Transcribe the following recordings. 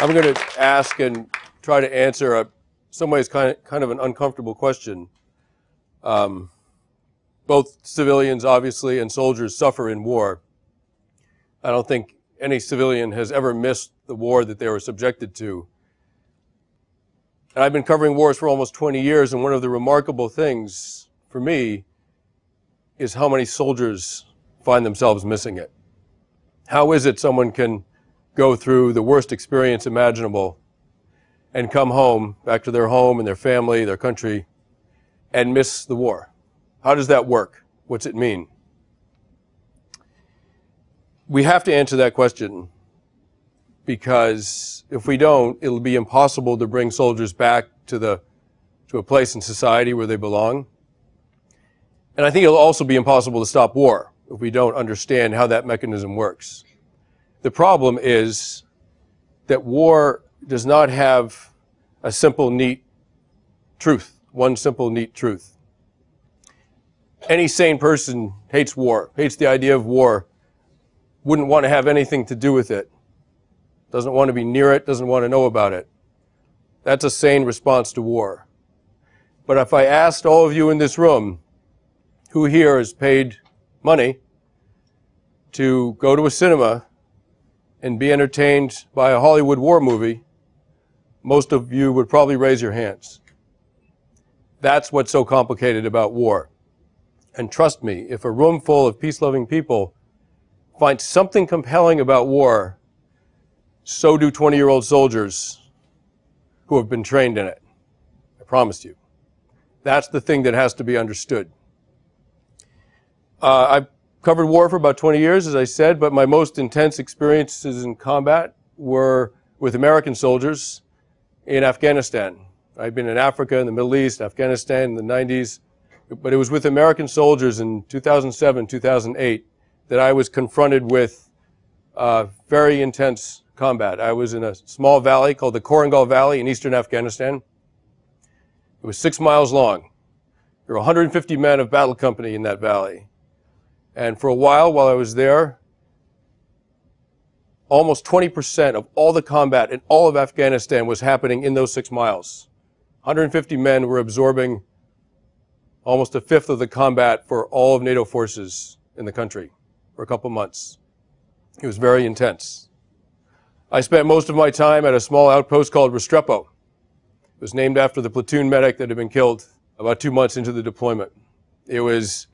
I'm going to ask and try to answer a, some ways kind of, kind of an uncomfortable question. Um, both civilians, obviously, and soldiers suffer in war. I don't think any civilian has ever missed the war that they were subjected to. And I've been covering wars for almost 20 years, and one of the remarkable things for me is how many soldiers find themselves missing it. How is it someone can go through the worst experience imaginable and come home, back to their home and their family, their country, and miss the war? How does that work? What's it mean? We have to answer that question because if we don't, it'll be impossible to bring soldiers back to the to a place in society where they belong. And I think it'll also be impossible to stop war if we don't understand how that mechanism works. The problem is that war does not have a simple, neat truth, one simple, neat truth. Any sane person hates war, hates the idea of war, wouldn't want to have anything to do with it, doesn't want to be near it, doesn't want to know about it. That's a sane response to war. But if I asked all of you in this room, who here has paid money to go to a cinema and be entertained by a Hollywood war movie, most of you would probably raise your hands. That's what's so complicated about war. And trust me, if a room full of peace loving people find something compelling about war, so do 20 year old soldiers who have been trained in it. I promise you. That's the thing that has to be understood. Uh, I've covered war for about 20 years, as I said, but my most intense experiences in combat were with American soldiers in Afghanistan. I've been in Africa, in the Middle East, Afghanistan in the 90s, but it was with American soldiers in 2007, 2008 that I was confronted with uh, very intense combat. I was in a small valley called the Korengal Valley in eastern Afghanistan. It was six miles long. There were 150 men of battle company in that valley. And for a while, while I was there, almost 20% of all the combat in all of Afghanistan was happening in those six miles. 150 men were absorbing almost a fifth of the combat for all of NATO forces in the country for a couple months. It was very intense. I spent most of my time at a small outpost called Restrepo. It was named after the platoon medic that had been killed about two months into the deployment. It was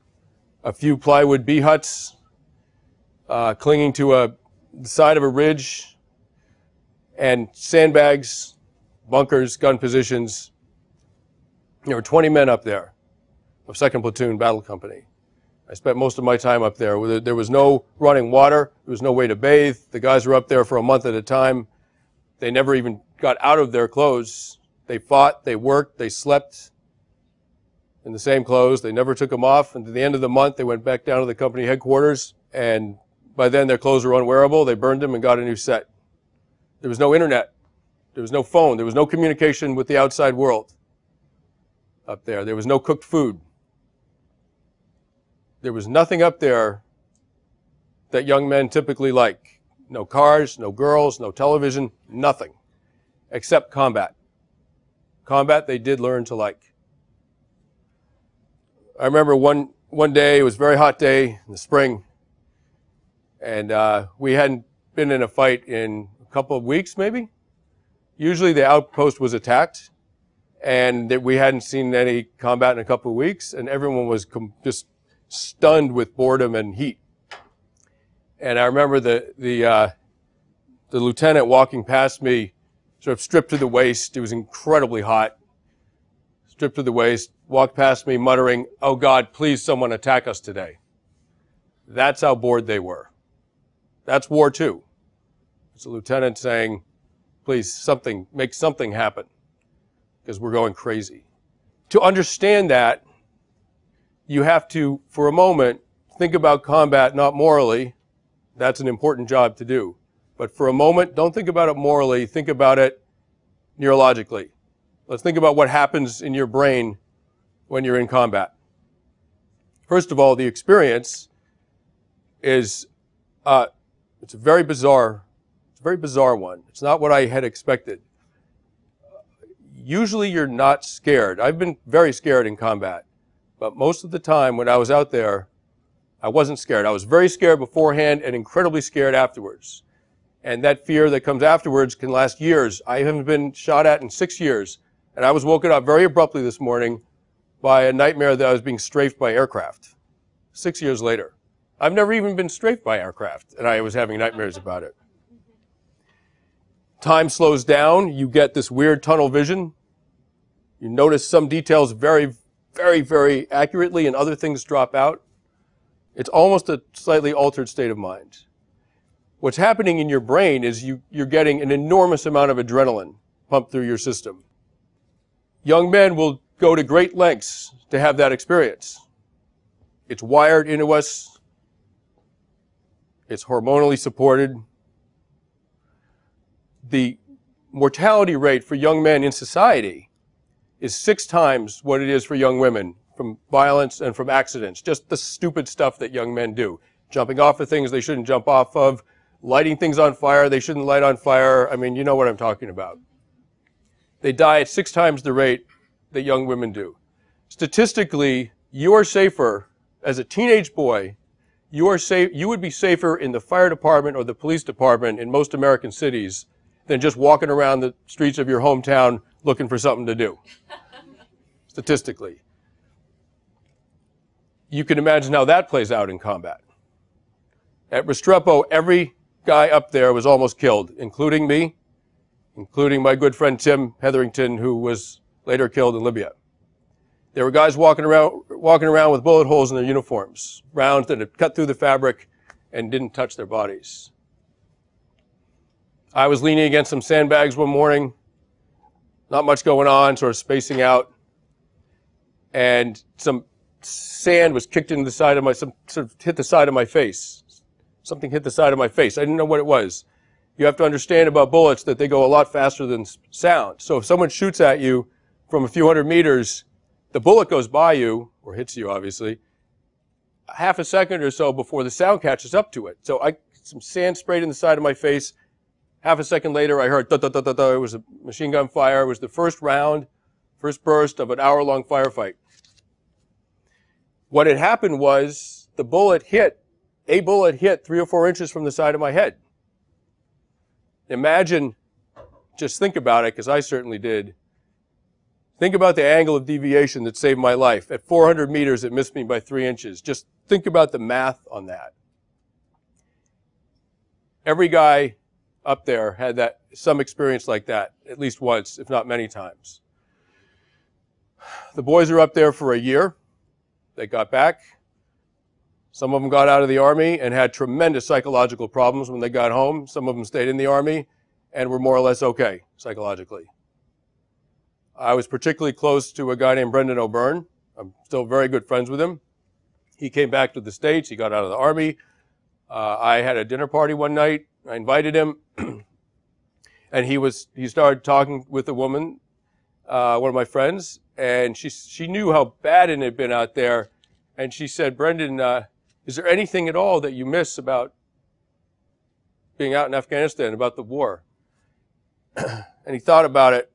a few plywood B-huts uh, clinging to a the side of a ridge, and sandbags, bunkers, gun positions. There were 20 men up there of 2nd Platoon Battle Company. I spent most of my time up there. There was no running water. There was no way to bathe. The guys were up there for a month at a time. They never even got out of their clothes. They fought, they worked, they slept, in the same clothes. They never took them off. And at the end of the month, they went back down to the company headquarters. And by then, their clothes were unwearable. They burned them and got a new set. There was no internet. There was no phone. There was no communication with the outside world up there. There was no cooked food. There was nothing up there that young men typically like. No cars, no girls, no television, nothing. Except combat. Combat they did learn to like. I remember one, one day, it was a very hot day in the spring, and uh, we hadn't been in a fight in a couple of weeks, maybe. Usually the outpost was attacked, and that we hadn't seen any combat in a couple of weeks, and everyone was com- just stunned with boredom and heat. And I remember the, the, uh, the lieutenant walking past me, sort of stripped to the waist. It was incredibly hot. Stripped to the waist, walked past me muttering, Oh God, please someone attack us today. That's how bored they were. That's war too. It's a lieutenant saying, please something, make something happen because we're going crazy. To understand that, you have to, for a moment, think about combat not morally. That's an important job to do. But for a moment, don't think about it morally. Think about it neurologically. Let's think about what happens in your brain when you're in combat. First of all, the experience is uh, it's a very bizarre It's a very bizarre one. It's not what I had expected. Usually you're not scared. I've been very scared in combat, but most of the time when I was out there, I wasn't scared. I was very scared beforehand and incredibly scared afterwards. And that fear that comes afterwards can last years. I haven't been shot at in six years, and I was woken up very abruptly this morning by a nightmare that I was being strafed by aircraft. Six years later. I've never even been strafed by aircraft, and I was having nightmares about it. Time slows down. You get this weird tunnel vision. You notice some details very, very, very accurately, and other things drop out. It's almost a slightly altered state of mind. What's happening in your brain is you, you're getting an enormous amount of adrenaline pumped through your system. Young men will go to great lengths to have that experience. It's wired into us. It's hormonally supported. The mortality rate for young men in society is six times what it is for young women from violence and from accidents. Just the stupid stuff that young men do. Jumping off of things they shouldn't jump off of, lighting things on fire they shouldn't light on fire. I mean, you know what I'm talking about. They die at six times the rate that young women do. Statistically, you are safer as a teenage boy. You are safe. You would be safer in the fire department or the police department in most American cities than just walking around the streets of your hometown looking for something to do. Statistically. You can imagine how that plays out in combat. At Restrepo, every guy up there was almost killed, including me, including my good friend Tim Hetherington, who was later killed in Libya. There were guys walking around, walking around with bullet holes in their uniforms, rounds that had cut through the fabric and didn't touch their bodies. I was leaning against some sandbags one morning, not much going on, sort of spacing out, and some sand was kicked into the side of my, some sort of hit the side of my face. Something hit the side of my face. I didn't know what it was. You have to understand about bullets that they go a lot faster than sound. So if someone shoots at you from a few hundred meters, the bullet goes by you, or hits you obviously, half a second or so before the sound catches up to it. So I, some sand sprayed in the side of my face. Half a second later, I heard da da da da. It was a machine gun fire. It was the first round, first burst of an hour long firefight. What had happened was the bullet hit, a bullet hit three or four inches from the side of my head. Imagine, just think about it, because I certainly did. Think about the angle of deviation that saved my life. At 400 meters, it missed me by three inches. Just think about the math on that. Every guy up there had that, some experience like that, at least once, if not many times. The boys are up there for a year. They got back. Some of them got out of the army and had tremendous psychological problems when they got home. Some of them stayed in the army and were more or less okay psychologically. I was particularly close to a guy named Brendan O'Byrne. I'm still very good friends with him. He came back to the States. He got out of the army. Uh, I had a dinner party one night. I invited him, and he was he started talking with a woman, uh, one of my friends, and she she knew how bad it had been out there, and she said, "Brendan, uh, is there anything at all that you miss about being out in Afghanistan, about the war?" and he thought about it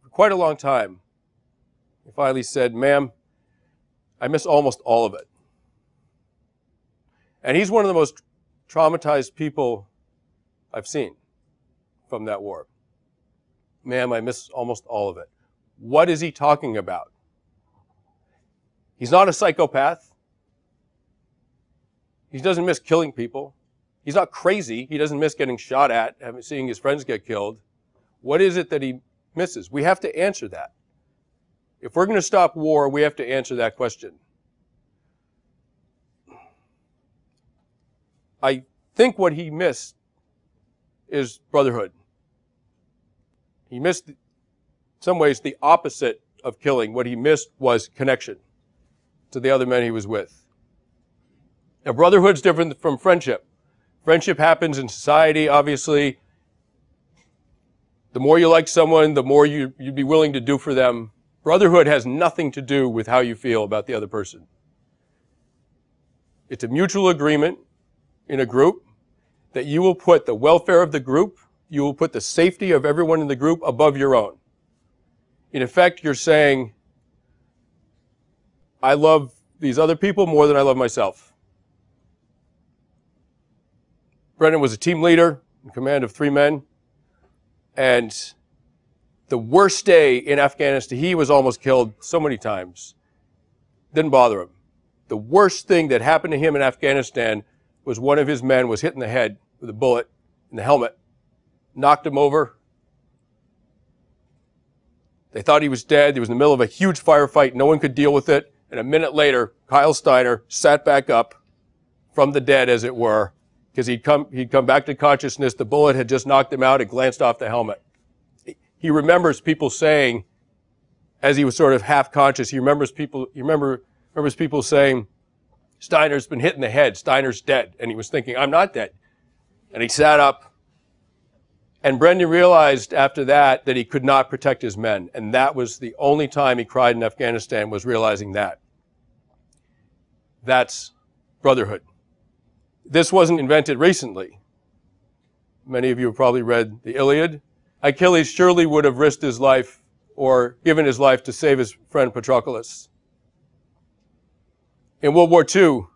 for quite a long time. He finally said, "Ma'am, I miss almost all of it." And he's one of the most traumatized people I've seen from that war. Ma'am, I miss almost all of it. What is he talking about? He's not a psychopath. He doesn't miss killing people. He's not crazy. He doesn't miss getting shot at, seeing his friends get killed. What is it that he misses? We have to answer that. If we're going to stop war, we have to answer that question. I think what he missed is brotherhood. He missed in some ways the opposite of killing. What he missed was connection to the other men he was with. Now, brotherhood's different from friendship. Friendship happens in society, obviously. The more you like someone, the more you, you'd be willing to do for them. Brotherhood has nothing to do with how you feel about the other person. It's a mutual agreement in a group, that you will put the welfare of the group, you will put the safety of everyone in the group above your own. In effect, you're saying, I love these other people more than I love myself. Brendan was a team leader in command of three men. And the worst day in Afghanistan, he was almost killed so many times. Didn't bother him. The worst thing that happened to him in Afghanistan was one of his men was hit in the head with a bullet in the helmet, knocked him over. They thought he was dead. He was in the middle of a huge firefight. No one could deal with it. And a minute later, Kyle Steiner sat back up from the dead, as it were, because he'd come, he'd come back to consciousness. The bullet had just knocked him out. It glanced off the helmet. He remembers people saying, as he was sort of half conscious, he remembers people, he remember, remembers people saying, Steiner's been hit in the head. Steiner's dead. And he was thinking, I'm not dead. And he sat up. And Brendan realized after that that he could not protect his men. And that was the only time he cried in Afghanistan was realizing that. That's brotherhood. This wasn't invented recently. Many of you have probably read the Iliad. Achilles surely would have risked his life or given his life to save his friend Patroclus. In World War II,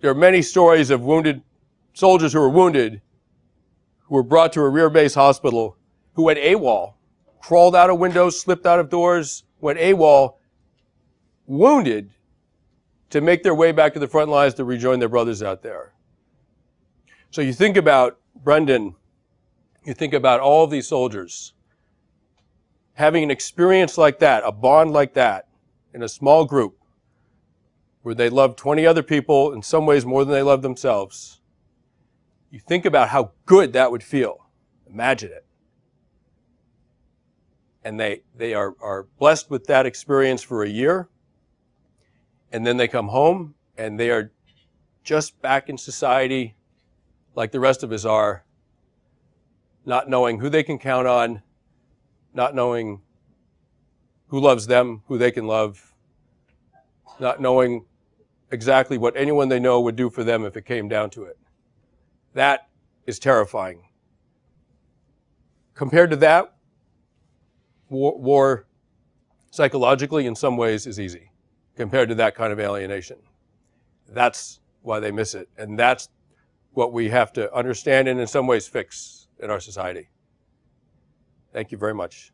there are many stories of wounded soldiers who were wounded, who were brought to a rear base hospital, who went AWOL, crawled out of windows, slipped out of doors, went AWOL, wounded, to make their way back to the front lines to rejoin their brothers out there. So you think about Brendan, you think about all these soldiers having an experience like that, a bond like that, in a small group, where they love 20 other people in some ways more than they love themselves. You think about how good that would feel. Imagine it. And they, they are, are blessed with that experience for a year. And then they come home and they are just back in society like the rest of us are, not knowing who they can count on, not knowing who loves them, who they can love, not knowing exactly what anyone they know would do for them if it came down to it. That is terrifying. Compared to that, war, war, psychologically in some ways is easy compared to that kind of alienation. That's why they miss it. And that's what we have to understand and in some ways fix in our society. Thank you very much.